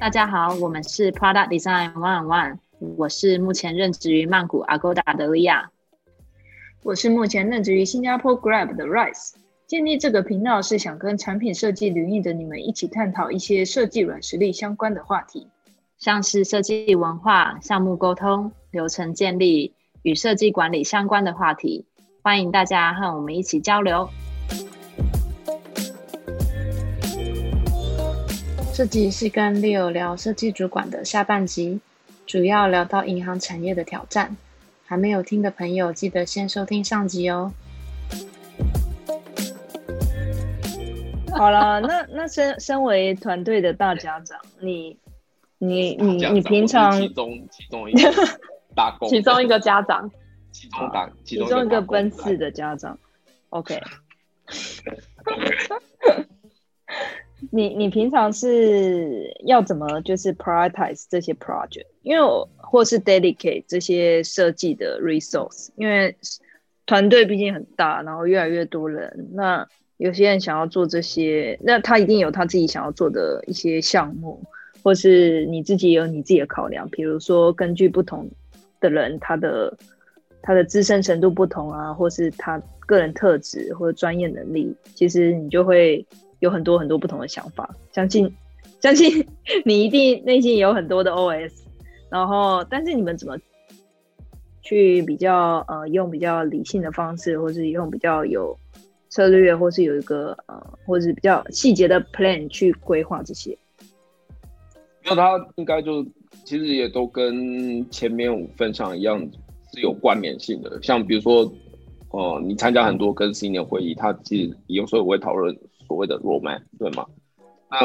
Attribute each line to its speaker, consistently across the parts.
Speaker 1: 大家好，我们是 Product Design One One，我是目前任职于曼谷 Agoda 的利亚，
Speaker 2: 我是目前任职于新加坡 Grab 的 Rice。建立这个频道是想跟产品设计领域的你们一起探讨一些设计软实力相关的话题，
Speaker 1: 像是设计文化、项目沟通、流程建立与设计管理相关的话题。欢迎大家和我们一起交流。这集是跟 Leo 聊设计主管的下半集，主要聊到银行产业的挑战。还没有听的朋友，记得先收听上集哦。
Speaker 2: 好了，那那身身为团队的大家长，你你你你平常
Speaker 3: 其中其中一个打工，
Speaker 2: 其中一个家长，
Speaker 3: 其中打
Speaker 2: 其中一个奔四的家长，OK。你你平常是要怎么就是 prioritize 这些 project？因为我或是 dedicate 这些设计的 resource？因为团队毕竟很大，然后越来越多人，那有些人想要做这些，那他一定有他自己想要做的一些项目，或是你自己有你自己的考量。比如说，根据不同的人，他的他的资深程度不同啊，或是他个人特质或者专业能力，其实你就会。有很多很多不同的想法，相信相信 你一定内心也有很多的 OS，然后但是你们怎么去比较呃用比较理性的方式，或是用比较有策略，或是有一个呃或是比较细节的 plan 去规划这些？
Speaker 3: 那它应该就其实也都跟前面五份上一样是有关联性的，像比如说呃你参加很多跟 senior 会议，他其实有时候会讨论。所谓的 roadmap 对吗？那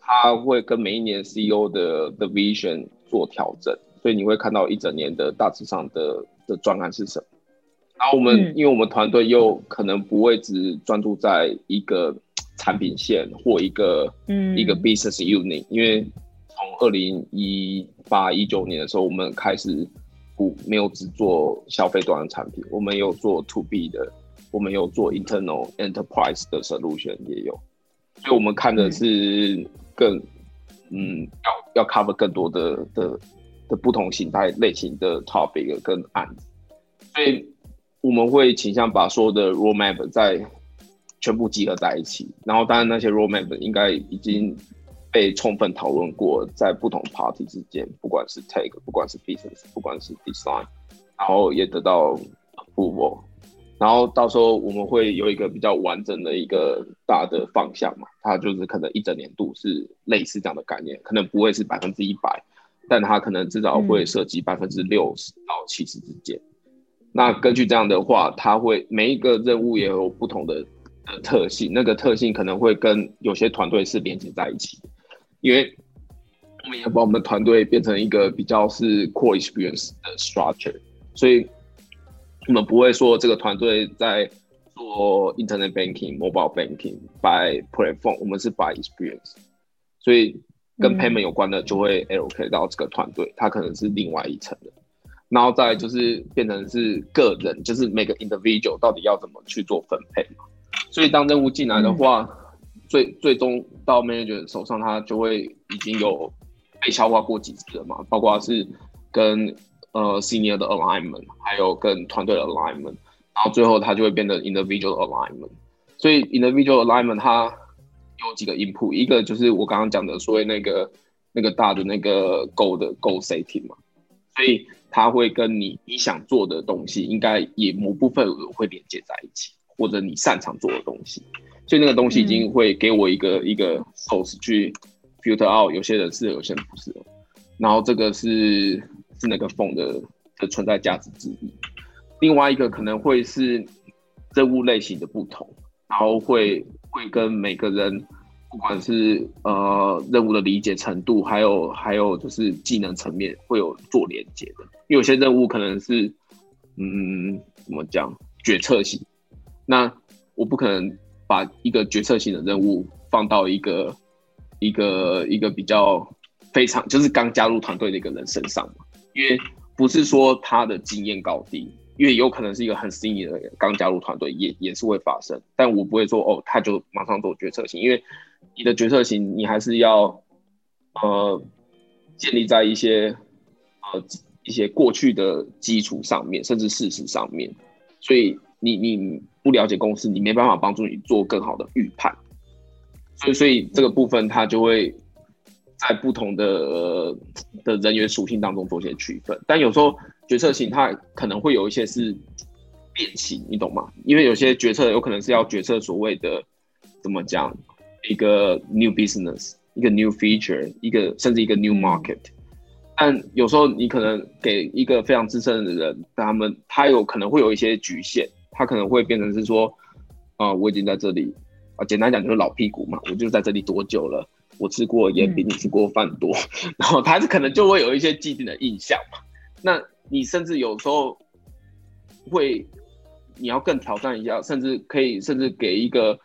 Speaker 3: 他会跟每一年 CEO 的的 vision 做调整，所以你会看到一整年的大致上的的专案是什么。然后我们，因为我们团队又可能不会只专注在一个产品线或一个嗯一个 business unit，因为从二零一八一九年的时候，我们开始不没有只做消费端的产品，我们有做 to B 的。我们有做 internal enterprise 的 solution 也有，所以我们看的是更嗯要要 cover 更多的的的不同形态类型的 topic 跟案子，所以我们会倾向把所有的 roadmap 在全部集合在一起，然后当然那些 roadmap 应该已经被充分讨论过，在不同 party 之间，不管是 take，不管是 business，不管是 design，然后也得到 approval。然后到时候我们会有一个比较完整的一个大的方向嘛，它就是可能一整年度是类似这样的概念，可能不会是百分之一百，但它可能至少会涉及百分之六十到七十之间。那根据这样的话，它会每一个任务也有不同的呃特性，那个特性可能会跟有些团队是连接在一起，因为我们也把我们的团队变成一个比较是 core experience 的 structure，所以。我们不会说这个团队在做 internet banking、mobile banking by platform，我们是 by experience，所以跟 payment 有关的就会 allocate 到这个团队，它可能是另外一层的。然后再就是变成是个人，就是每个 individual 到底要怎么去做分配嘛。所以当任务进来的话，最最终到 manager 手上，他就会已经有被消化过几次了嘛，包括是跟。呃，senior 的 alignment，还有跟团队的 alignment，然后最后它就会变得 individual alignment。所以 individual alignment 它有几个 input，一个就是我刚刚讲的所谓那个那个大的那个 goal 的 goal setting 嘛，所以它会跟你你想做的东西应该也某部分会连接在一起，或者你擅长做的东西，所以那个东西已经会给我一个一个 source 去 filter out，有些人适合，有些人不适合，然后这个是。是那个缝的的存在价值之一，另外一个可能会是任务类型的不同，然后会会跟每个人，不管是呃任务的理解程度，还有还有就是技能层面会有做连接的，因为有些任务可能是嗯怎么讲决策型，那我不可能把一个决策型的任务放到一个一个一个比较非常就是刚加入团队的一个人身上嘛。因为不是说他的经验高低，因为有可能是一个很新的人刚加入团队，也也是会发生。但我不会说哦，他就马上做决策型，因为你的决策型，你还是要呃建立在一些呃一些过去的基础上面，甚至事实上面。所以你你不了解公司，你没办法帮助你做更好的预判。所以所以这个部分，它就会。在不同的的人员属性当中做些区分，但有时候决策型它可能会有一些是变形，你懂吗？因为有些决策有可能是要决策所谓的怎么讲一个 new business，一个 new feature，一个甚至一个 new market。但有时候你可能给一个非常资深的人，他们他有可能会有一些局限，他可能会变成是说啊，我已经在这里啊，简单讲就是老屁股嘛，我就在这里多久了。我吃过盐比你吃过饭多，然后他可能就会有一些既定的印象嘛。那你甚至有时候会，你要更挑战一下，甚至可以甚至给一个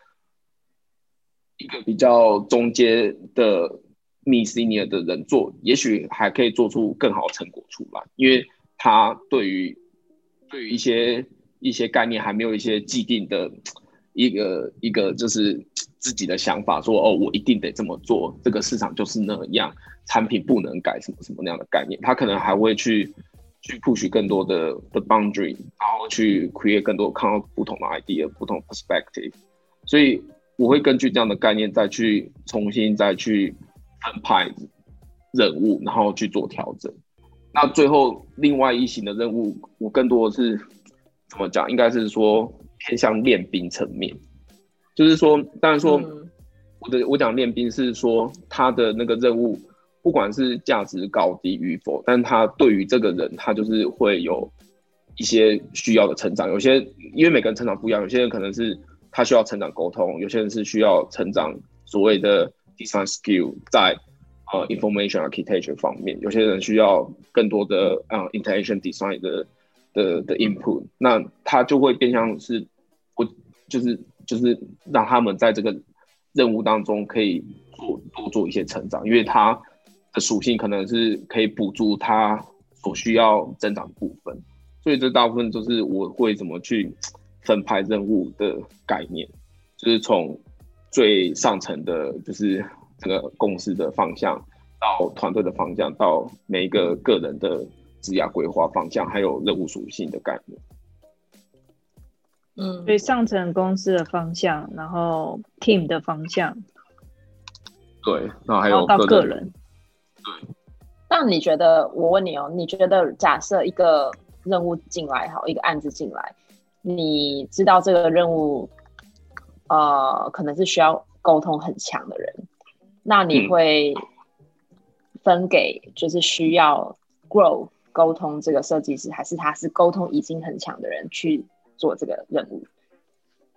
Speaker 3: 一个比较中间的 m senior 的人做，也许还可以做出更好的成果出来，因为他对于对于一些一些概念还没有一些既定的一个一个就是。自己的想法说哦，我一定得这么做，这个市场就是那样，产品不能改，什么什么那样的概念，他可能还会去去 push 更多的的 boundary，然后去 create 更多看到不同的 idea，不同 perspective，所以我会根据这样的概念再去重新再去分派任务，然后去做调整。那最后另外一型的任务，我更多的是怎么讲？应该是说偏向练兵层面。就是说，当然说，我的我讲练兵是说他的那个任务，不管是价值高低与否，但他对于这个人，他就是会有一些需要的成长。有些因为每个人成长不一样，有些人可能是他需要成长沟通，有些人是需要成长所谓的 design skill 在呃 information architecture 方面，有些人需要更多的呃 interaction design 的的的 input，那他就会变相是，我就是。就是让他们在这个任务当中可以做多做一些成长，因为他的属性可能是可以补助他所需要增长的部分，所以这大部分就是我会怎么去分派任务的概念，就是从最上层的，就是这个公司的方向，到团队的方向，到每一个个人的职业规划方向，还有任务属性的概念。
Speaker 2: 嗯，所以上层公司的方向，然后 team 的方向，
Speaker 3: 对，然后还有
Speaker 2: 到个人，
Speaker 3: 对。
Speaker 4: 那你觉得，我问你哦，你觉得假设一个任务进来，好，一个案子进来，你知道这个任务，呃，可能是需要沟通很强的人，那你会分给就是需要 grow 沟通这个设计师，还是他是沟通已经很强的人去？做这个任务，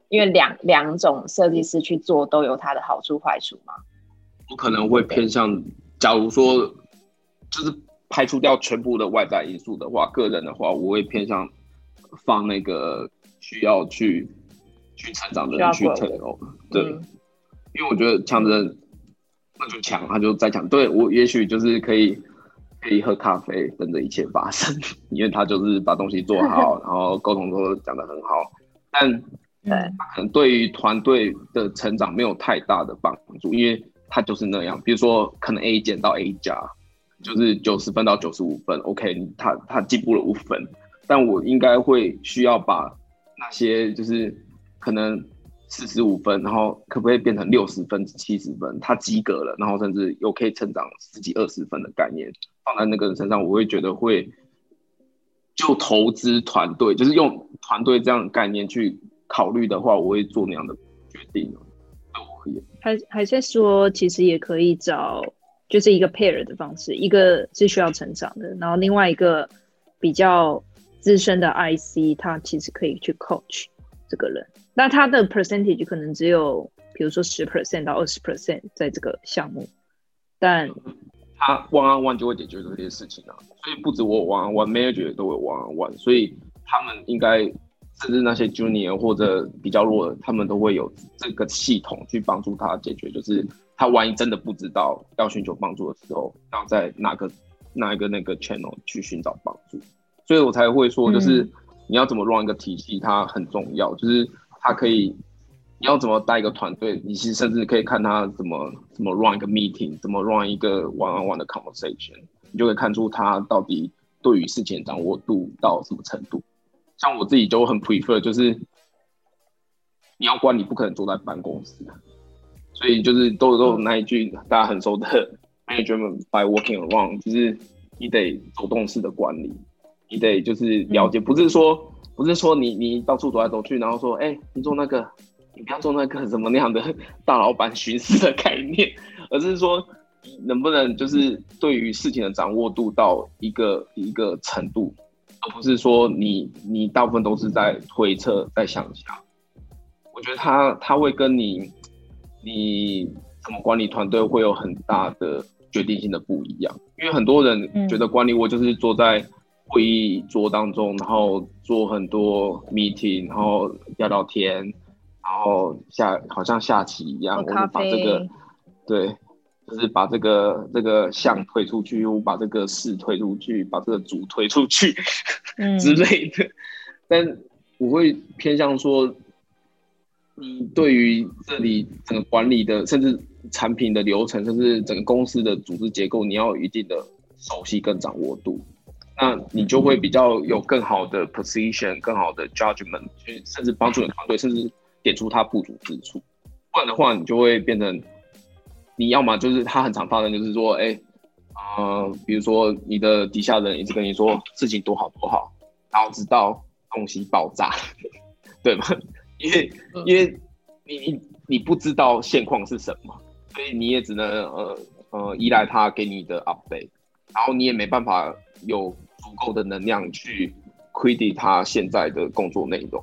Speaker 4: 因为两两种设计师去做都有它的好处坏处嘛。
Speaker 3: 我可能会偏向，假如说就是排除掉全部的外在因素的话，个人的话，我会偏向放那个需要去去成长的人去成功。对，因为我觉得强的人那就强，他就再强。对我也许就是可以。可以喝咖啡，等着一切发生，因为他就是把东西做好，然后沟通都讲得很好，但对，可能对于团队的成长没有太大的帮助，因为他就是那样。比如说，可能 A 减到 A 加，就是九十分到九十五分，OK，他他进步了五分，但我应该会需要把那些就是可能。四十五分，然后可不可以变成六十分、七十分？他及格了，然后甚至又可以成长十几、二十分的概念放在那个人身上，我会觉得会就投资团队，就是用团队这样的概念去考虑的话，我会做那样的决定。
Speaker 2: 还还在说，其实也可以找就是一个 pair 的方式，一个是需要成长的，然后另外一个比较资深的 IC，他其实可以去 coach 这个人。那他的 percentage 可能只有，比如说十 percent 到二十 percent 在这个项目，但
Speaker 3: 他 one on one 就会解决这些事情啊，所以不止我 one on one，manager 都会 one on one，所以他们应该甚至那些 junior 或者比较弱的，他们都会有这个系统去帮助他解决，就是他万一真的不知道要寻求帮助的时候，要在哪个哪一个那个 channel 去寻找帮助。所以我才会说，就是你要怎么 run 一个体系，它很重要。就是它可以，你要怎么带一个团队，你其实甚至可以看他怎么怎么 run 一个 meeting，怎么 run 一个 one on one 的 conversation，你就会看出他到底对于事情掌握度到什么程度。像我自己就很 prefer，就是你要管理，不可能坐在办公室。所以就是都都有那一句大家很熟的 management by walking around，就是你得走动式的管理。你得就是了解，不是说不是说你你到处走来走去，然后说，哎，你做那个，你不要做那个什么那样的大老板巡视的概念，而是说能不能就是对于事情的掌握度到一个一个程度，而不是说你你大部分都是在推测在想象。我觉得他他会跟你你怎么管理团队会有很大的决定性的不一样，因为很多人觉得管理我就是坐在。会议桌当中，然后做很多 meeting，然后聊聊天，然后下好像下棋一样，我们把这个对，就是把这个这个象推出去，我把这个士推出去，把这个主推出去 之类的。但我会偏向说，你对于这里整个管理的，甚至产品的流程，甚至整个公司的组织结构，你要有一定的熟悉跟掌握度。那你就会比较有更好的 position，更好的 judgment，去甚至帮助你团队，甚至点出他不足之处。不然的话，你就会变成，你要么就是他很常发生，就是说，哎，呃，比如说你的底下人一直跟你说事情多好多好，然后直到东西爆炸，对吗？因为因为你你你不知道现况是什么，所以你也只能呃呃依赖他给你的 update，然后你也没办法有。足够的能量去 credit 他现在的工作内容，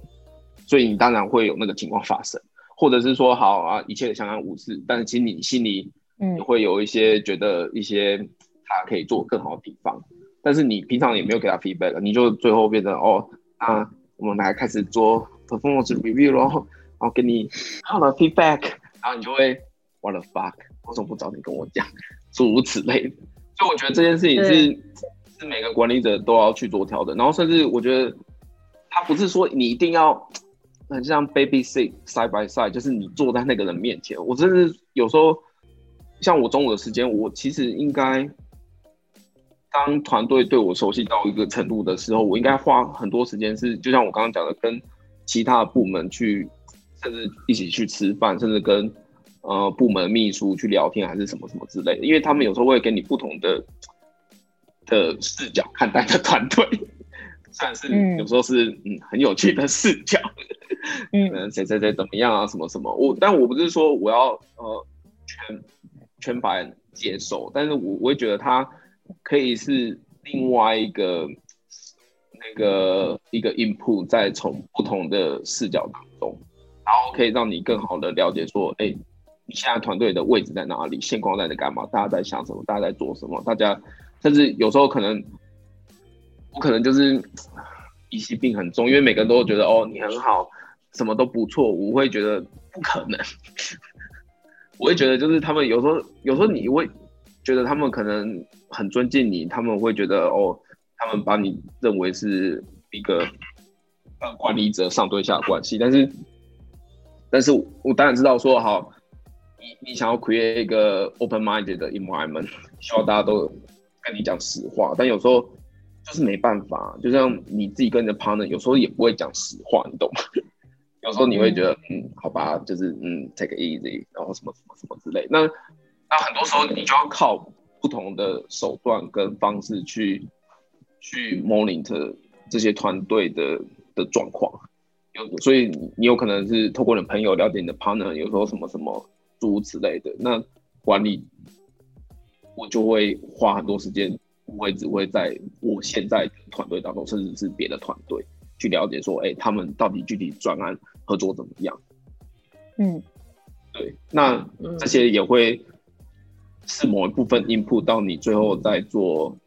Speaker 3: 所以你当然会有那个情况发生，或者是说好啊，一切相安无事，但是其实你心里嗯。会有一些觉得一些他可以做更好的地方，但是你平常也没有给他 feedback，你就最后变成哦，啊我们来开始做 performance review 咯，然后给你好的 feedback，然后你就会 what the fuck，为什么不早点跟我讲，诸如此类的，所以我觉得这件事情是。是每个管理者都要去做调整，然后甚至我觉得，他不是说你一定要很像 baby sit side by side，就是你坐在那个人面前。我甚至有时候，像我中午的时间，我其实应该，当团队对我熟悉到一个程度的时候，我应该花很多时间，是就像我刚刚讲的，跟其他部门去，甚至一起去吃饭，甚至跟呃部门秘书去聊天，还是什么什么之类的，因为他们有时候会给你不同的。的视角看待的团队，算是有时候是嗯很有趣的视角，嗯，谁谁谁怎么样啊，什么什么，我但我不是说我要呃全全盘接受，但是我我会觉得他可以是另外一个那个一个 input，在从不同的视角当中，然后可以让你更好的了解说，哎，你现在团队的位置在哪里，现况在在干嘛，大家在想什么，大家在做什么，大家。甚至有时候可能，我可能就是疑心病很重，因为每个人都觉得哦你很好，什么都不错，我会觉得不可能。我会觉得就是他们有时候有时候你会觉得他们可能很尊敬你，他们会觉得哦，他们把你认为是一个呃管理者上对下关系，但是但是我当然知道说好，你你想要 create 一个 open minded 的 environment，希望大家都。跟你讲实话，但有时候就是没办法。就像你自己跟你的 partner，有时候也不会讲实话，你懂吗？有时候你会觉得，嗯，好吧，就是嗯，take it easy，然后什么什么什么之类。那那很多时候你就要靠不同的手段跟方式去去 monitor 这些团队的的状况。有所以你有可能是透过你的朋友了解你的 partner，有时候什么什么诸如此类的。那管理。我就会花很多时间，不会只会在我现在团队当中，甚至是别的团队去了解说，哎，他们到底具体专案合作怎么样？
Speaker 2: 嗯，
Speaker 3: 对，那这些也会是某一部分 input 到你最后在做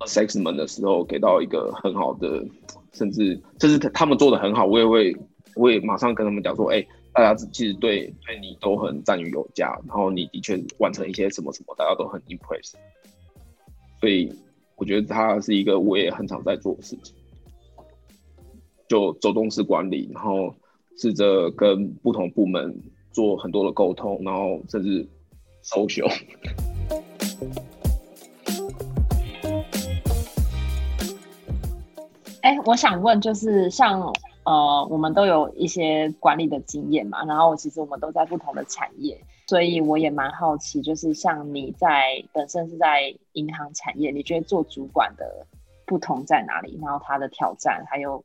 Speaker 3: assessment 的时候，给到一个很好的，甚至甚至他们做的很好，我也会，我也马上跟他们讲说，哎。大家其实对对你都很赞誉有加，然后你的确完成一些什么什么，大家都很 impress。所以我觉得它是一个我也很常在做的事情，就走动式管理，然后试着跟不同部门做很多的沟通，然后甚至 social。
Speaker 4: 哎，我想问，就是像呃，我们都有一些管理的经验嘛，然后其实我们都在不同的产业，所以我也蛮好奇，就是像你在本身是在银行产业，你觉得做主管的不同在哪里？然后它的挑战，还有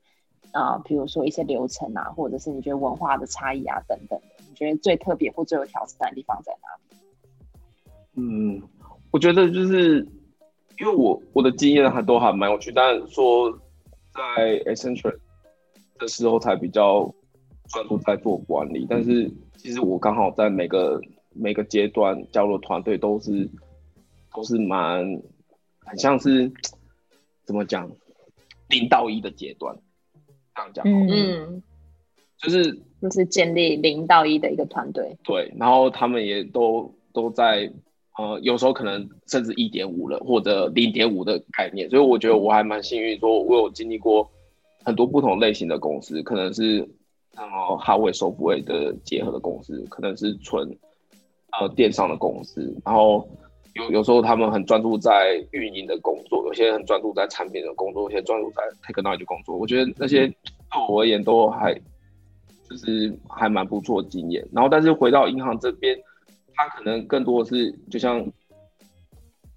Speaker 4: 啊，比如说一些流程啊，或者是你觉得文化的差异啊等等，你觉得最特别或最有挑战的地方在哪里？
Speaker 3: 嗯，我觉得就是因为我我的经验还都还蛮有趣，但是说。在 Accenture 的时候才比较专注在做管理，但是其实我刚好在每个每个阶段加入团队都是都是蛮很像是怎么讲零到一的阶段，这样讲，
Speaker 4: 嗯，
Speaker 3: 就是。
Speaker 4: 就是建立零到一的一个团队，
Speaker 3: 对，然后他们也都都在。呃，有时候可能甚至一点五了，或者零点五的概念，所以我觉得我还蛮幸运，说我有经历过很多不同类型的公司，可能是呃哈维、收复位的结合的公司，可能是纯呃电商的公司，然后有有时候他们很专注在运营的工作，有些很专注在产品的工作，有些专注在 technology 工作，我觉得那些对我而言都还就是还蛮不错经验。然后，但是回到银行这边。它可能更多的是，就像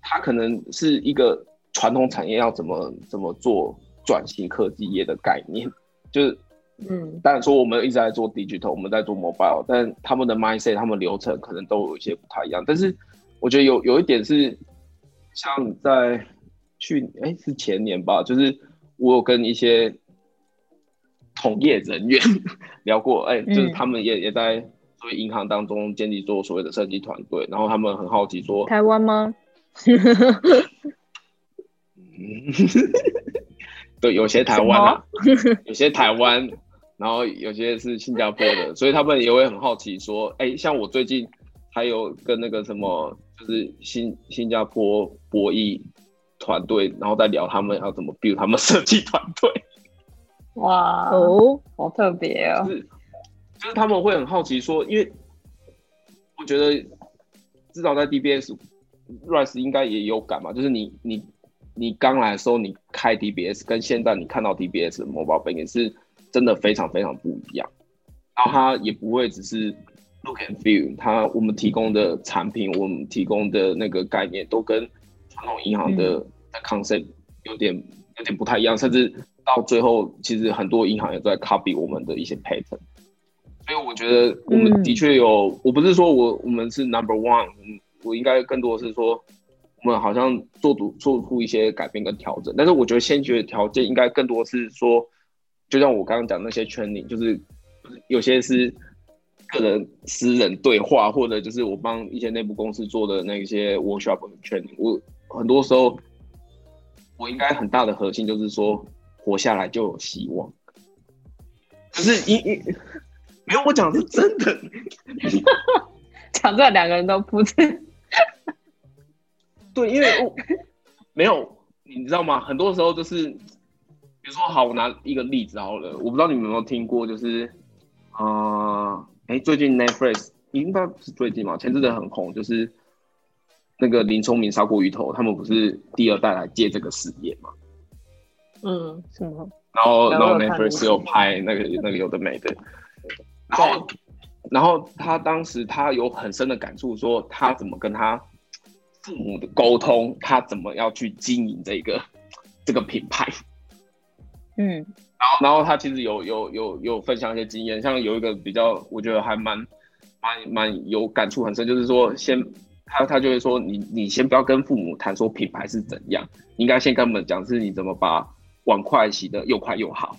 Speaker 3: 它可能是一个传统产业要怎么怎么做转型科技业的概念，就是嗯，当然说我们一直在做 digital，我们在做 mobile，但他们的 mindset，他们流程可能都有一些不太一样。但是我觉得有有一点是，像在去哎是前年吧，就是我有跟一些同业人员 聊过，哎，就是他们也也在。所谓银行当中建立做所谓的设计团队，然后他们很好奇说，
Speaker 2: 台湾吗？
Speaker 3: 对，有些台湾啊，有些台湾，然后有些是新加坡的，所以他们也会很好奇说，哎，像我最近还有跟那个什么，就是新新加坡博弈团队，然后在聊他们要怎么 build 他们设计团队。
Speaker 4: 哇哦，好特别哦。
Speaker 3: 就是他们会很好奇说，因为我觉得至少在 DBS，Rise 应该也有感嘛。就是你你你刚来的时候，你开 DBS 跟现在你看到 DBS 的 Mobile Banking 是真的非常非常不一样。然后它也不会只是 Look and Feel，它我们提供的产品，我们提供的那个概念都跟传统银行的的 concept 有点有点不太一样，甚至到最后，其实很多银行也在 copy 我们的一些 pattern。所以我觉得我们的确有，我不是说我我们是 number one，我应该更多的是说，我们好像做出做出一些改变跟调整。但是我觉得先决的条件应该更多是说，就像我刚刚讲那些 training，就是有些是个人私人对话，或者就是我帮一些内部公司做的那些 workshop training，我很多时候我应该很大的核心就是说，活下来就有希望。可是，一一。没有，我讲的是真的。
Speaker 4: 讲出来两个人都不是。
Speaker 3: 对，因为我没有，你知道吗？很多时候就是，比如说，好，我拿一个例子好了。我不知道你们有没有听过，就是啊，哎，最近 Netflix 应该不是最近嘛，前阵子很红，就是那个林聪明砂锅鱼头，他们不是第二代来接这个事业嘛？
Speaker 4: 嗯，什么？
Speaker 3: 然后，然后 Netflix 有拍那个 那个有的没的。然后，然后他当时他有很深的感触，说他怎么跟他父母的沟通，他怎么要去经营这个这个品牌。
Speaker 4: 嗯，
Speaker 3: 然后，然后他其实有有有有分享一些经验，像有一个比较，我觉得还蛮蛮蛮有感触很深，就是说先他他就会说，你你先不要跟父母谈说品牌是怎样，应该先跟他们讲是你怎么把碗筷洗的又快又好，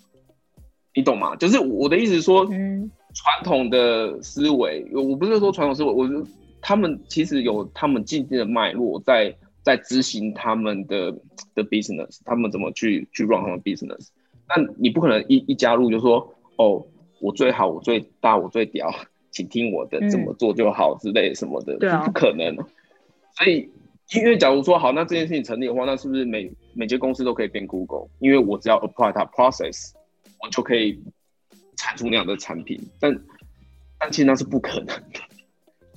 Speaker 3: 你懂吗？就是我的意思是说，嗯。传统的思维，我不是说传统思维，我是他们其实有他们既定的脉络，在在执行他们的的 business，他们怎么去去 run 他们 business。那你不可能一一加入就说，哦，我最好，我最大，我最屌，请听我的，怎么做就好之类什么的，
Speaker 2: 对啊，
Speaker 3: 不可能。所以，因为假如说好，那这件事情成立的话，那是不是每每间公司都可以变 Google，因为我只要 apply 它 process，我就可以产出那样的产品。但但其实那是不可能的。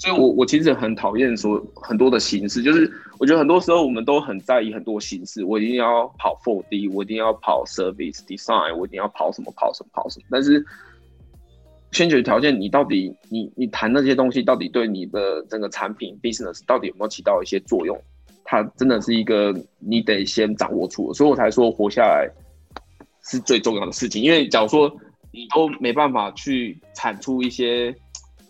Speaker 3: 所以我我其实很讨厌说很多的形式，就是我觉得很多时候我们都很在意很多形式，我一定要跑 four D，我一定要跑 service design，我一定要跑什么跑什么跑什么。但是先决条件，你到底你你谈那些东西，到底对你的整个产品 business 到底有没有起到一些作用？它真的是一个你得先掌握住，所以我才说活下来是最重要的事情。因为假如说你都没办法去产出一些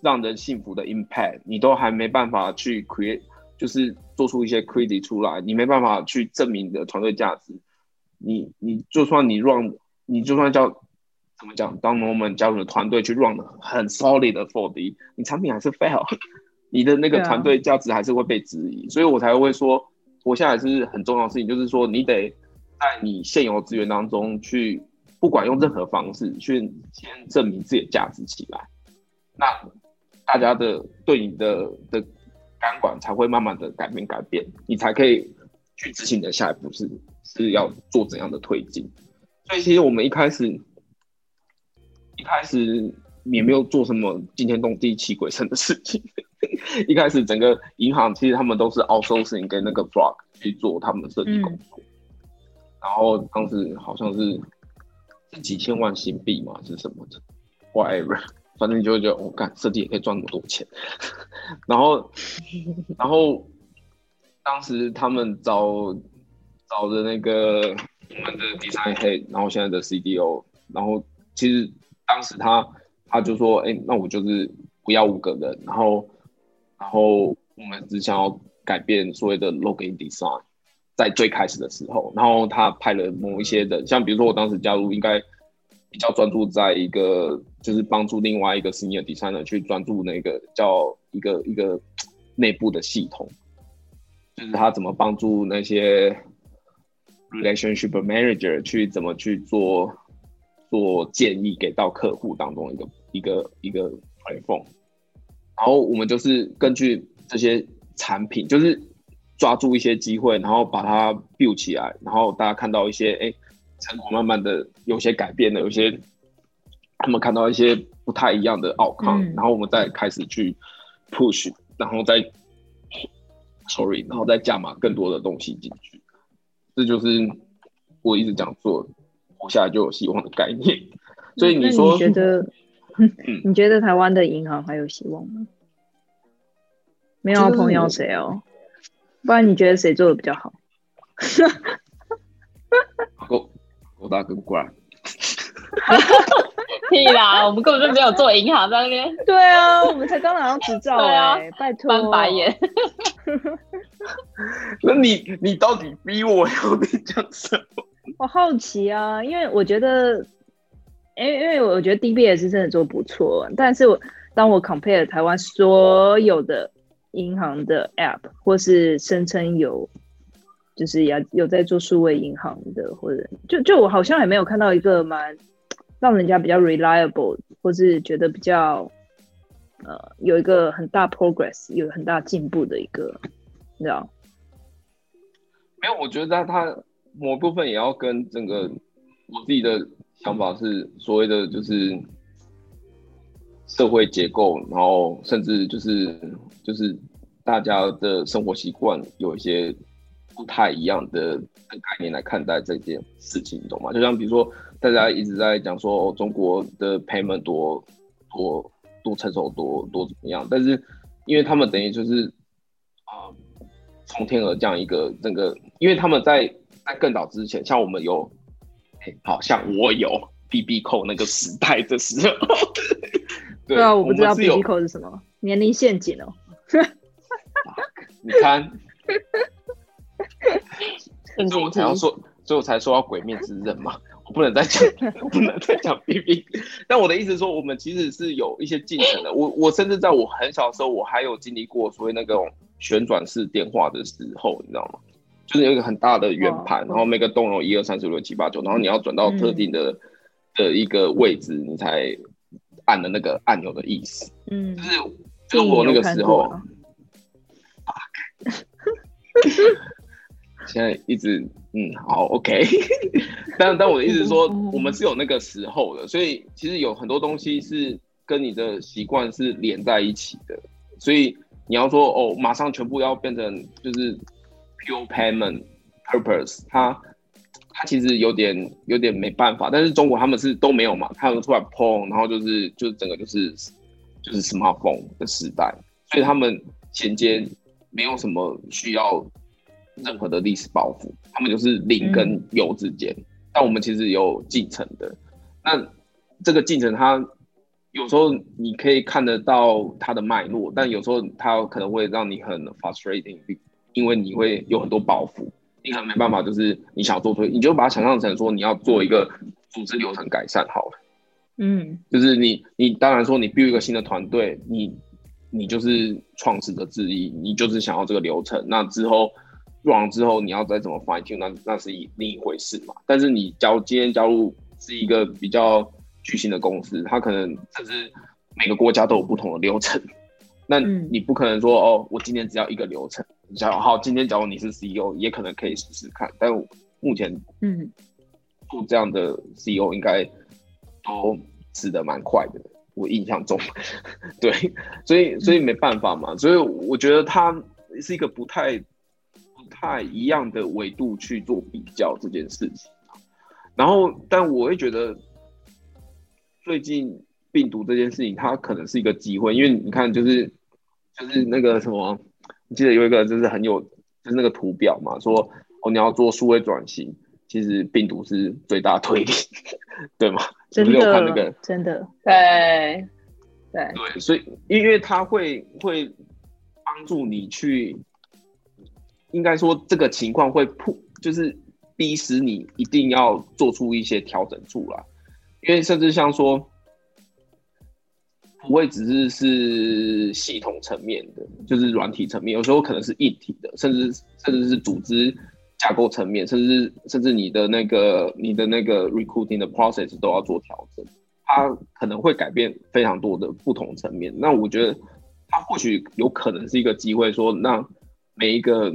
Speaker 3: 让人幸福的 impact，你都还没办法去 create，就是做出一些 credit 出来，你没办法去证明你的团队价值，你你就算你 run，，你就算叫。怎么讲？当我们加入的团队去 run 很 solid 的 D，你产品还是 fail，你的那个团队价值还是会被质疑，所以我才会说，活下来是很重要的事情，就是说你得在你现有资源当中去，不管用任何方式去先证明自己的价值起来，那大家的对你的的感管才会慢慢的改变改变，你才可以去执行你的下一步是是要做怎样的推进。所以其实我们一开始。一开始也没有做什么惊天动地泣鬼神的事情。一开始整个银行其实他们都是 outsourcing 跟那个 Frog 去做他们的设计工作，然后当时好像是是几千万新币嘛，是什么的，whatever，反正你就会觉得我干设计也可以赚那么多钱。然后 然后当时他们找找的那个我们的 design head，然后现在的 CDO，然后其实。当时他他就说：“哎，那我就是不要五个人，然后然后我们只想要改变所谓的 login design，在最开始的时候，然后他派了某一些人，像比如说我当时加入，应该比较专注在一个就是帮助另外一个 senior designer 去专注那个叫一个一个内部的系统，就是他怎么帮助那些 relationship manager 去怎么去做。”做建议给到客户当中一个一个一个 platform，然后我们就是根据这些产品，就是抓住一些机会，然后把它 build 起来，然后大家看到一些哎成果慢慢的有些改变了，有些他们看到一些不太一样的 outcome，然后我们再开始去 push，然后再 sorry，然后再加码更多的东西进去，这就是我一直讲做。活下来就有希望的概念，所以你说，
Speaker 2: 你觉得，你觉得台湾的银行还有希望吗？没有朋友谁哦？不然你觉得谁做的比较好？
Speaker 3: 我我大哥过来。
Speaker 4: 屁啦！我们根本就没有做银行在那边。
Speaker 2: 对啊，我们才刚拿到执照哎，拜托。
Speaker 4: 翻白眼。
Speaker 3: 那你你到底逼我要你讲什么？
Speaker 2: 我好奇啊，因为我觉得，因为因为我觉得 DBS 真的做不错，但是我当我 compare 台湾所有的银行的 app，或是声称有，就是要有在做数位银行的，或者就就我好像也没有看到一个蛮让人家比较 reliable，或是觉得比较呃有一个很大 progress，有很大进步的一个，你知道？
Speaker 3: 没有，我觉得他。某部分也要跟整个我自己的想法是所谓的就是社会结构，然后甚至就是就是大家的生活习惯有一些不太一样的概念来看待这件事情，懂吗？就像比如说大家一直在讲说中国的 payment 多多多成熟多多怎么样，但是因为他们等于就是啊从天而降一个那个，因为他们在在更早之前，像我们有，好像我有 B B 扣那个时代的时候，
Speaker 2: 对啊，我不知道 B B 扣是什么，年龄陷阱哦。
Speaker 3: 你看，所以我才要说，所以我才说要鬼灭之刃嘛，我不能再讲，不能再讲 B B。但我的意思说，我们其实是有一些进程的。我我甚至在我很小的时候，我还有经历过所谓那种旋转式电话的时候，你知道吗？就是有一个很大的圆盘，然后每个洞有一二三四五六七八九，然后你要转到特定的的一个位置，你才按的那个按钮的意思。嗯，就是就是我那个时候，现在一直嗯好 OK，但但我的意思是说，我们是有那个时候的，所以其实有很多东西是跟你的习惯是连在一起的，所以你要说哦，马上全部要变成就是 pure payment purpose，它它其实有点有点没办法，但是中国他们是都没有嘛，他们出来碰，然后就是就是整个就是就是 smartphone 的时代，所以他们衔接没有什么需要。任何的历史包袱，他们就是零跟有之间，但我们其实有进程的。那这个进程，它有时候你可以看得到它的脉络，但有时候它可能会让你很 frustrating，因为你会有很多包袱，你可能没办法，就是你想做出，你就把它想象成说你要做一个组织流程改善好了。
Speaker 2: 嗯，
Speaker 3: 就是你你当然说你 build 一个新的团队，你你就是创始的之一，你就是想要这个流程，那之后。做完之后，你要再怎么 fine tune，那那是一另一回事嘛。但是你加入今天加入是一个比较巨型的公司，它可能甚至每个国家都有不同的流程。那你不可能说哦，我今天只要一个流程。假如好，今天假如你是 CEO，也可能可以试试看。但目前，
Speaker 2: 嗯，
Speaker 3: 做这样的 CEO 应该都死的蛮快的。我印象中，对，所以所以没办法嘛。所以我觉得他是一个不太。太一样的维度去做比较这件事情，然后，但我会觉得最近病毒这件事情，它可能是一个机会，因为你看，就是就是那个什么，你记得有一个就是很有，就是那个图表嘛，说哦你要做数位转型，其实病毒是最大推力，对吗？
Speaker 2: 真
Speaker 3: 的那个，
Speaker 2: 真的，
Speaker 4: 对对
Speaker 3: 对，所以因为它会会帮助你去。应该说，这个情况会迫，就是逼使你一定要做出一些调整出来，因为甚至像说，不会只是是系统层面的，就是软体层面，有时候可能是硬体的，甚至甚至是组织架构层面，甚至甚至你的那个你的那个 recruiting 的 process 都要做调整，它可能会改变非常多的不同层面。那我觉得，它或许有可能是一个机会，说那。每一个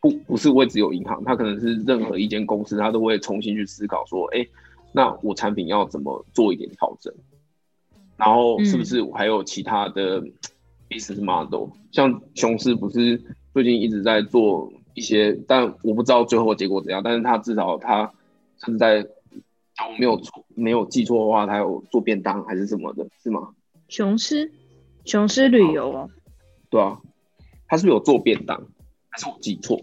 Speaker 3: 不不是会只有银行，它可能是任何一间公司，它都会重新去思考说，哎，那我产品要怎么做一点调整，然后是不是我还有其他的 business model？像雄狮不是最近一直在做一些，但我不知道最后结果怎样，但是他至少他甚至在，我没有错没有记错的话，他有做便当还是什么的，是吗？
Speaker 2: 雄狮，雄狮旅游哦，
Speaker 3: 对啊。他是不是有做便当？还是我记错？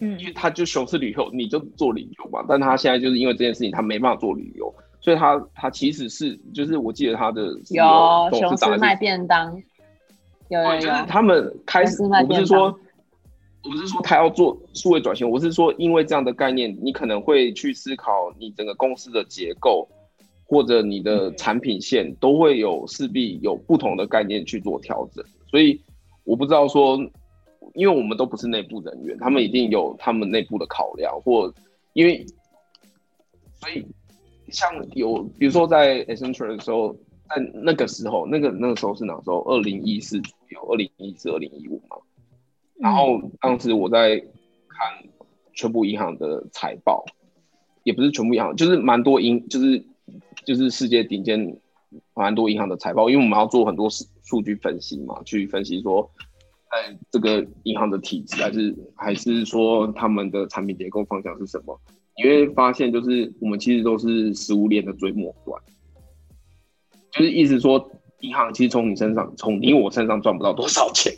Speaker 2: 嗯，
Speaker 3: 因为他就雄狮旅游，你就做旅游嘛。但他现在就是因为这件事情，他没办法做旅游，所以他他其实是就是我记得他的
Speaker 4: 有雄狮卖便当，有有有，
Speaker 3: 就是他们开始，我不是说我不是说他要做数位转型，我是说因为这样的概念，你可能会去思考你整个公司的结构或者你的产品线都会有势必有不同的概念去做调整，所以。我不知道说，因为我们都不是内部人员，他们一定有他们内部的考量，或因为，所以像有比如说在 Accenture 的时候，在那个时候，那个那个时候是哪时候？二零一四左右，二零一四、二零一五嘛。然后当时我在看全部银行的财报，也不是全部银行，就是蛮多银，就是就是世界顶尖蛮多银行的财报，因为我们要做很多事。数据分析嘛，去分析说，在这个银行的体制，还是还是说他们的产品结构方向是什么？你会发现，就是我们其实都是食物链的最末端，就是意思说，银行其实从你身上，从你我身上赚不到多少钱，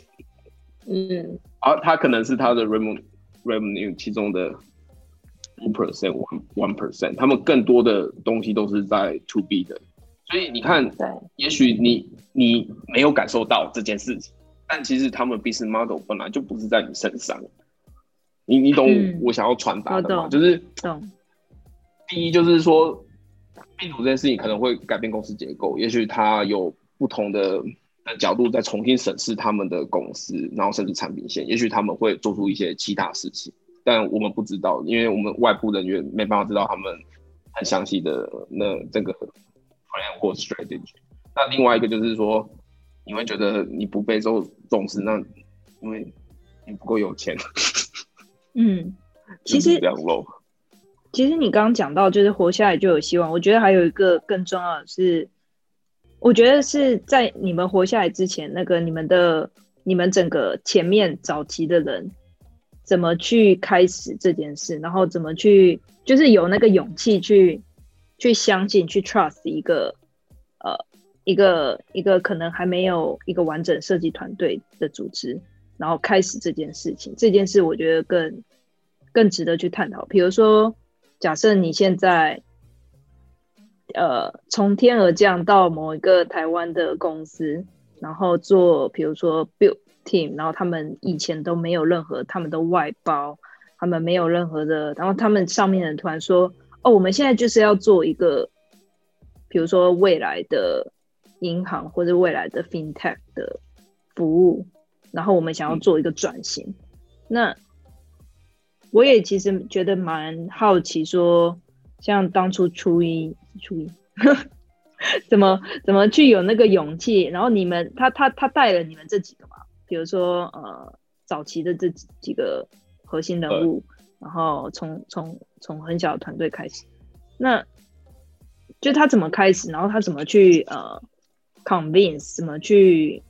Speaker 4: 嗯，
Speaker 3: 而它可能是它的 revenue revenue 其中的五 percent one one percent，他们更多的东西都是在 to B 的。所以你看，
Speaker 4: 对，
Speaker 3: 也许你你没有感受到这件事情，但其实他们 business model 本来就不是在你身上。你你懂我想要传达的吗？就是
Speaker 2: 懂。
Speaker 3: 第一就是说，病毒这件事情可能会改变公司结构，也许他有不同的角度在重新审视他们的公司，然后甚至产品线，也许他们会做出一些其他事情，但我们不知道，因为我们外部人员没办法知道他们很详细的那这个。plan 或 strategy，那另外一个就是说，你会觉得你不被受重视，那因为你不够有钱。
Speaker 2: 嗯，其实
Speaker 3: 就是这样喽。
Speaker 2: 其实你刚刚讲到，就是活下来就有希望。我觉得还有一个更重要的是，我觉得是在你们活下来之前，那个你们的、你们整个前面早期的人怎么去开始这件事，然后怎么去，就是有那个勇气去去相信、去 trust 一个呃一个一个可能还没有一个完整设计团队的组织，然后开始这件事情。这件事我觉得更更值得去探讨。比如说。假设你现在，呃，从天而降到某一个台湾的公司，然后做，比如说 build team，然后他们以前都没有任何，他们都外包，他们没有任何的，然后他们上面的人突然说，哦，我们现在就是要做一个，比如说未来的银行或者未来的 fintech 的服务，然后我们想要做一个转型，那。我也其实觉得蛮好奇，说像当初初一初一，怎么怎么去有那个勇气？然后你们他他他带了你们这几个嘛，比如说呃早期的这几个核心人物，然后从从从很小的团队开始，那就他怎么开始？然后他怎么去呃 convince？怎么去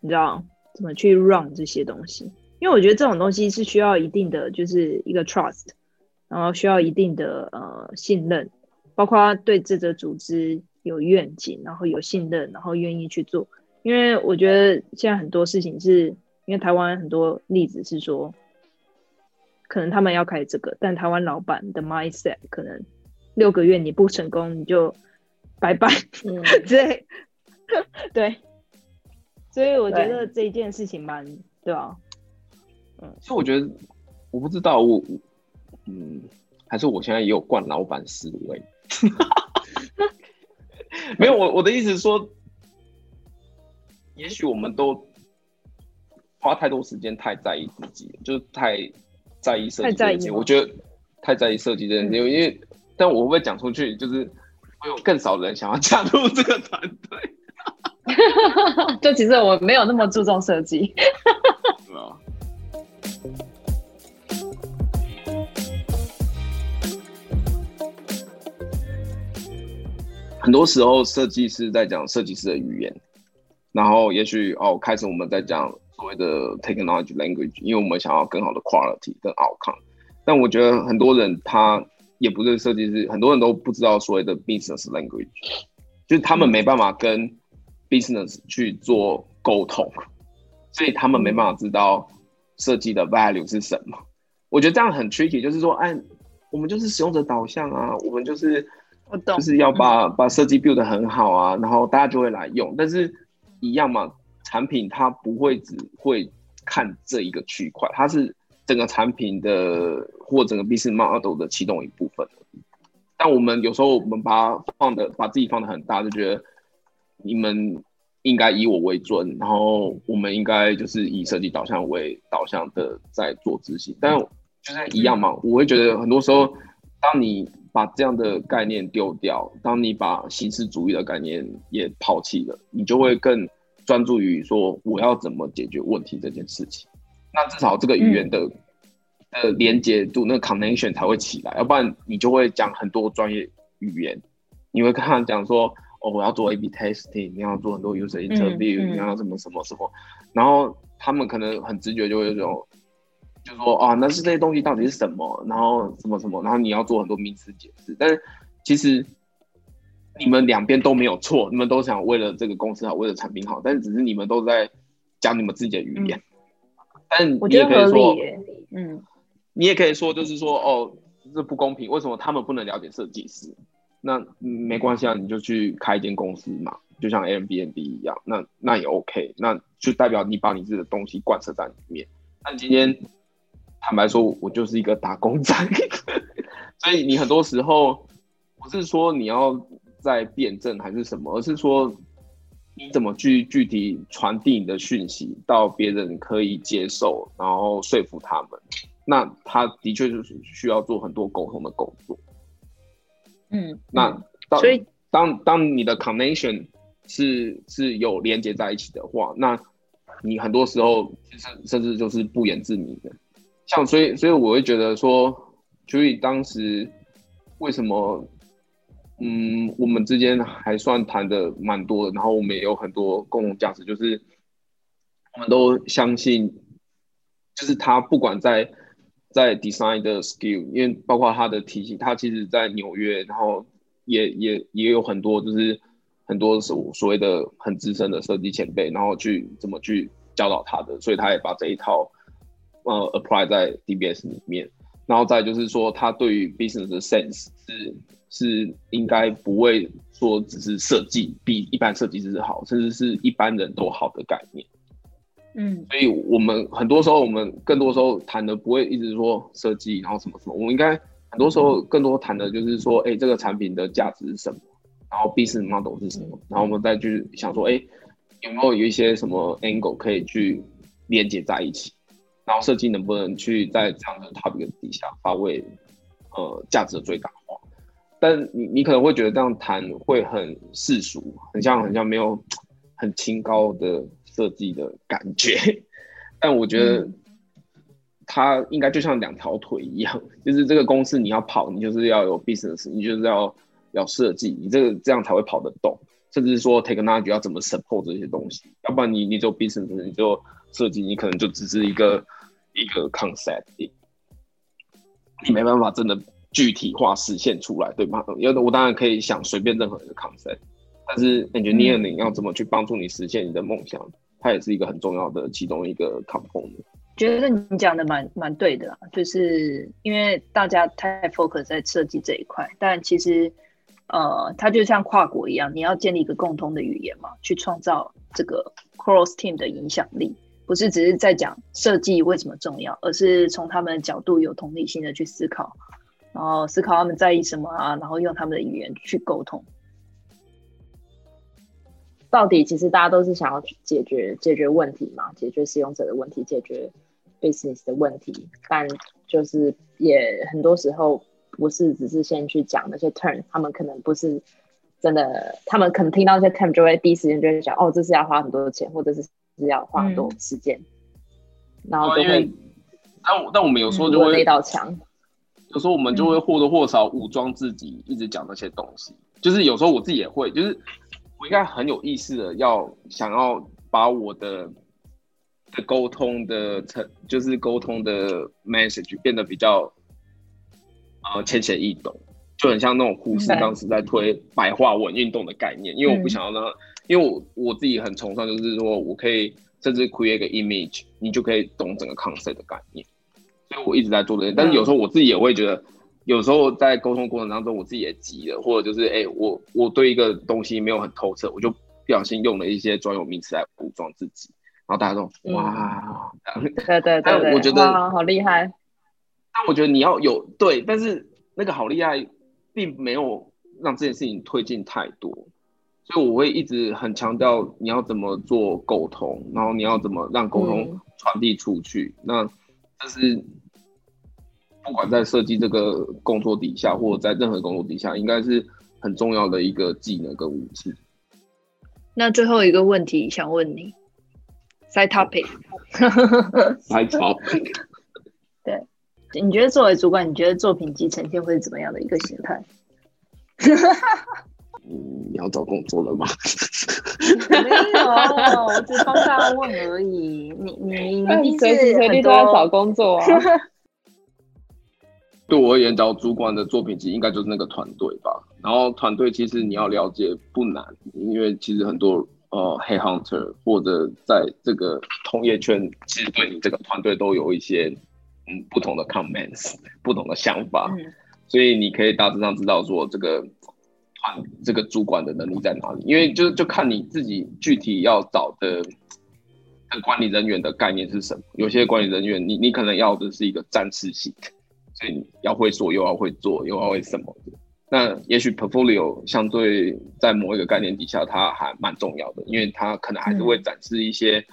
Speaker 2: 你知道怎么去 run 这些东西？因为我觉得这种东西是需要一定的，就是一个 trust，然后需要一定的呃信任，包括对这个组织有愿景，然后有信任，然后愿意去做。因为我觉得现在很多事情是因为台湾很多例子是说，可能他们要开这个，但台湾老板的 mindset 可能六个月你不成功你就拜拜。之类，对，所以我觉得这一件事情蛮对吧？
Speaker 3: 嗯，其实我觉得，我不知道我，嗯，还是我现在也有惯老板思维。没有，我我的意思是说，也许我们都花太多时间，太在意自己，就是太在意设计这件事。我觉得太在意设计这件事，因为，但我会不会讲出去，就是会有更少人想要加入这个团队。
Speaker 4: 就其实我没有那么注重设计。
Speaker 3: 很多时候，设计师在讲设计师的语言，然后也许哦，开始我们在讲所谓的 technology language，因为我们想要更好的 quality 跟 outcome。但我觉得很多人他也不是设计师，很多人都不知道所谓的 business language，就是他们没办法跟 business 去做沟通，所以他们没办法知道设计的 value 是什么。我觉得这样很 tricky，就是说，哎，我们就是使用者导向啊，我们就是。就是要把把设计 build 得很好啊，然后大家就会来用。但是一样嘛，产品它不会只会看这一个区块，它是整个产品的或整个 business model 的其中一部分。但我们有时候我们把它放的把自己放的很大，就觉得你们应该以我为尊，然后我们应该就是以设计导向为导向的在做执行。但就是一样嘛，我会觉得很多时候当你。把这样的概念丢掉，当你把形式主义的概念也抛弃了，你就会更专注于说我要怎么解决问题这件事情。那至少这个语言的呃连接度，那个 connection 才会起来，要不然你就会讲很多专业语言，你会跟他讲说哦，我要做 A/B testing，你要做很多 user interview，你要什么什么什么，然后他们可能很直觉就会有种。就说啊，那是这些东西到底是什么？然后什么什么？然后你要做很多名词解释。但是其实你们两边都没有错，你们都想为了这个公司好，为了产品好，但是只是你们都在讲你们自己的语言。但你也可以说，嗯，你也可以说，就是说，哦，这不公平，为什么他们不能了解设计师？那没关系啊，你就去开一间公司嘛，就像 a M B N B 一样，那那也 OK，那就代表你把你自己的东西贯彻在里面。但今天。坦白说，我就是一个打工仔，所以你很多时候不是说你要在辩证还是什么，而是说你怎么去具体传递你的讯息到别人可以接受，然后说服他们。那他的确就是需要做很多沟通的工作。
Speaker 2: 嗯，
Speaker 3: 那当所以当当你的 connection 是是有连接在一起的话，那你很多时候其实甚至就是不言自明的。像所以所以我会觉得说，所以当时为什么，嗯，我们之间还算谈的蛮多的，然后我们也有很多共同价值，就是我们都相信，就是他不管在在 design 的 skill，因为包括他的体系，他其实在纽约，然后也也也有很多就是很多所所谓的很资深的设计前辈，然后去怎么去教导他的，所以他也把这一套。呃，apply 在 DBS 里面，然后再就是说，他对于 business 的 sense 是是应该不会说只是设计比一般设计师好，甚至是一般人都好的概念。
Speaker 2: 嗯，
Speaker 3: 所以我们很多时候，我们更多时候谈的不会一直说设计，然后什么什么，我们应该很多时候更多谈的就是说，哎，这个产品的价值是什么，然后 business model 是什么，然后我们再去想说，哎，有没有有一些什么 angle 可以去连接在一起。然后设计能不能去在这样的 topic 底下发挥呃价值的最大化？但你你可能会觉得这样谈会很世俗，很像很像没有很清高的设计的感觉。但我觉得它应该就像两条腿一样，就是这个公司你要跑，你就是要有 business，你就是要要设计，你这个这样才会跑得动。甚至说 technology 要怎么 support 这些东西，要不然你你做 business，你就设计，你可能就只是一个。一个 concept，你没办法真的具体化实现出来，对吗？有的我当然可以想随便任何一个 concept，但是 engineering 要怎么去帮助你实现你的梦想，它也是一个很重要的其中一个 component。
Speaker 2: 觉得你讲的蛮蛮对的，就是因为大家太 focus 在设计这一块，但其实呃，它就像跨国一样，你要建立一个共通的语言嘛，去创造这个 cross team 的影响力。不是只是在讲设计为什么重要，而是从他们的角度有同理心的去思考，然后思考他们在意什么啊，然后用他们的语言去沟通。
Speaker 4: 到底其实大家都是想要解决解决问题嘛，解决使用者的问题，解决 business 的问题，但就是也很多时候不是只是先去讲那些 turn，他们可能不是真的，他们可能听到那些 term 就会第一时间就会想，哦，这是要花很多的钱，或者是。是要花很多时间，然后就会，
Speaker 3: 但但我们有时候就会
Speaker 4: 那道墙，
Speaker 3: 有时候我们就会或多或少武装自己，一直讲那些东西。就是有时候我自己也会，就是我应该很有意识的要想要把我的的沟通的成，就是沟通的 message 变得比较呃浅显易懂，就很像那种护士当时在推白话文运动的概念，因为我不想要让。因为我我自己很崇尚，就是说我可以甚至 create 一个 image，你就可以懂整个 concept 的概念。所以我一直在做这些，但是有时候我自己也会觉得，有时候在沟通过程当中，我自己也急了，或者就是哎，我我对一个东西没有很透彻，我就不小心用了一些专有名词来武装自己，然后大家都哇，
Speaker 4: 对对对，
Speaker 3: 我觉得
Speaker 4: 好厉害。
Speaker 3: 但我觉得你要有对，但是那个好厉害，并没有让这件事情推进太多。所以我会一直很强调你要怎么做沟通，然后你要怎么让沟通传递出去。那这是不管在设计这个工作底下，或者在任何工作底下，应该是很重要的一个技能跟武器。
Speaker 2: 那最后一个问题想问你，side
Speaker 3: topic，side topic，
Speaker 2: 对，你觉得作为主管，你觉得作品集呈现会是怎么样的一个形态？
Speaker 3: 嗯，你要找工作了吗？
Speaker 2: 没有，我只帮大家问而已。你你你
Speaker 4: 随时随地都要找工作啊。
Speaker 3: 对我而言，找主管的作品集应该就是那个团队吧。然后团队其实你要了解不难，因为其实很多呃黑 hunter 或者在这个同业圈，其实对你这个团队都有一些嗯不同的 comments，不同的想法，所以你可以大致上知道说这个。团这个主管的能力在哪里？因为就就看你自己具体要找的管理人员的概念是什么。有些管理人员，你你可能要的是一个战士型的，所以你要会说又要会做又要会什么的。那也许 portfolio 相对在某一个概念底下，它还蛮重要的，因为它可能还是会展示一些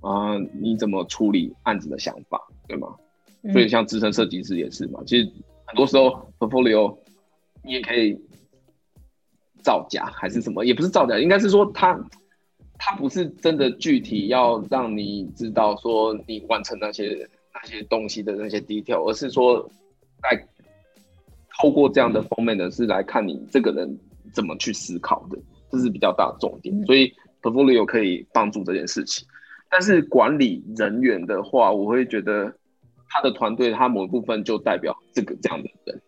Speaker 3: 啊你怎么处理案子的想法，对吗？所以像资深设计师也是嘛。其实很多时候 portfolio 你也可以。造假还是什么？也不是造假，应该是说它它不是真的具体要让你知道说你完成那些那些东西的那些 detail，而是说来透过这样的封面呢，是来看你这个人怎么去思考的，这是比较大的重点。所以 portfolio 可以帮助这件事情。但是管理人员的话，我会觉得他的团队，他某一部分就代表这个这样的人。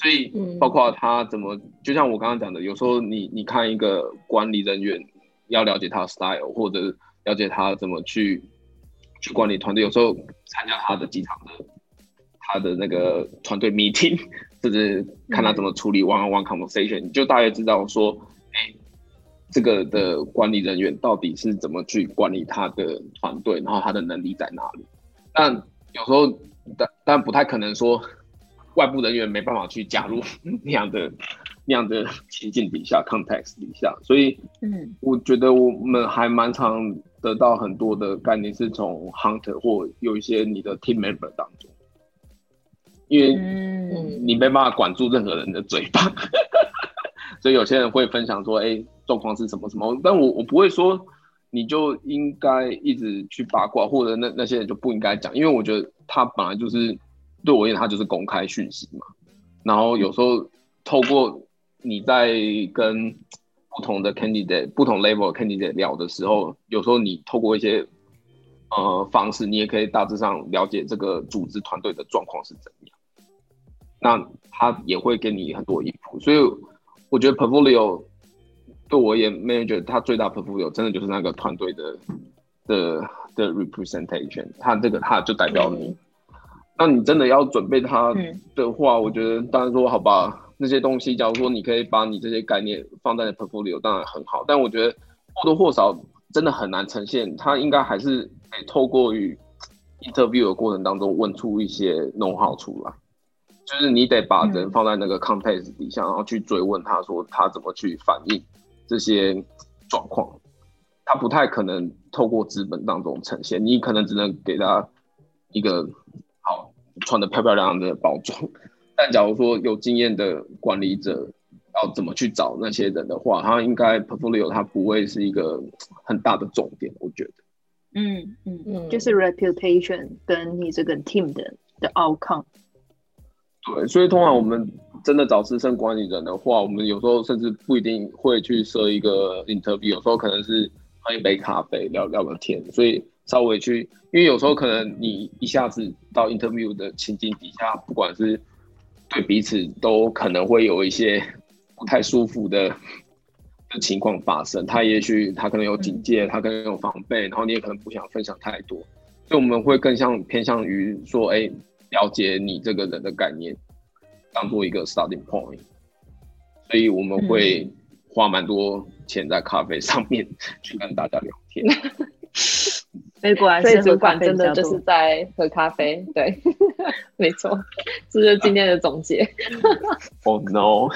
Speaker 3: 所以包括他怎么，就像我刚刚讲的，有时候你你看一个管理人员，要了解他的 style，或者了解他怎么去去管理团队，有时候参加他的几场的他的那个团队 meeting，就是看他怎么处理 one on one conversation，你就大概知道说，哎，这个的管理人员到底是怎么去管理他的团队，然后他的能力在哪里。但有时候但但不太可能说。外部人员没办法去加入 那样的那样的情境底下，context 底下，所以，嗯，我觉得我们还蛮常得到很多的概念是从 hunter 或有一些你的 team member 当中，因为你没办法管住任何人的嘴巴，所以有些人会分享说，哎，状况是什么什么，但我我不会说你就应该一直去八卦，或者那那些人就不应该讲，因为我觉得他本来就是。对我而言，他就是公开讯息嘛。然后有时候透过你在跟不同的 candidate、不同 level candidate 聊的时候，有时候你透过一些呃方式，你也可以大致上了解这个组织团队的状况是怎样。那他也会给你很多 input。所以我觉得 portfolio 对我而言，manager 他最大 portfolio 真的就是那个团队的的的 representation。他这个他就代表你。那你真的要准备他的话，我觉得当然说好吧，那些东西，假如说你可以把你这些概念放在 portfolio，当然很好。但我觉得或多或少真的很难呈现，他应该还是得透过于 interview 的过程当中问出一些 know how 出来，就是你得把人放在那个 context 底下，然后去追问他说他怎么去反映这些状况，他不太可能透过资本当中呈现，你可能只能给他一个。好，穿的漂漂亮亮的包装，但假如说有经验的管理者要怎么去找那些人的话，他应该 portfolio 他不会是一个很大的重点，我觉得。
Speaker 2: 嗯嗯嗯，就是 reputation 跟你这个 team 的的 outcome。
Speaker 3: 对，所以通常我们真的找资深管理人的话，我们有时候甚至不一定会去设一个 interview，有时候可能是喝一杯咖啡聊聊个天，所以。稍微去，因为有时候可能你一下子到 interview 的情境底下，不管是对彼此都可能会有一些不太舒服的的情况发生。他也许他可能有警戒，他可能有防备，然后你也可能不想分享太多，所以我们会更像偏向于说，哎，了解你这个人的概念，当做一个 starting point。所以我们会花蛮多钱在咖啡上面 去跟大家聊天。
Speaker 2: 所以果然，
Speaker 4: 主管真的就是在喝咖啡。对，没错，这就是今天的总结。
Speaker 3: Oh no！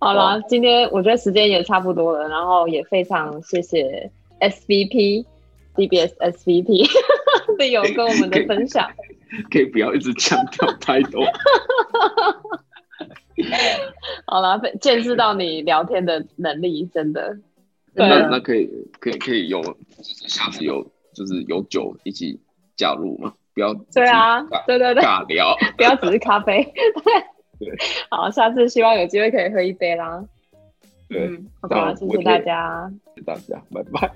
Speaker 4: 好了，今天我觉得时间也差不多了，然后也非常谢谢 SVP DBS SVP 队友跟我们的分享。
Speaker 3: 可以不要一直强调太多。
Speaker 4: 好了，见识到你聊天的能力，真的。
Speaker 3: 那那可以可以可以有，就是下次有就是有酒一起加入嘛？不要
Speaker 4: 对啊，对对对，
Speaker 3: 尬聊，
Speaker 4: 不要只是咖啡。对 对，好，下次希望有机会可以喝一杯啦。
Speaker 3: 对，
Speaker 4: 好吧，谢谢大家，
Speaker 3: 谢谢大家，拜拜。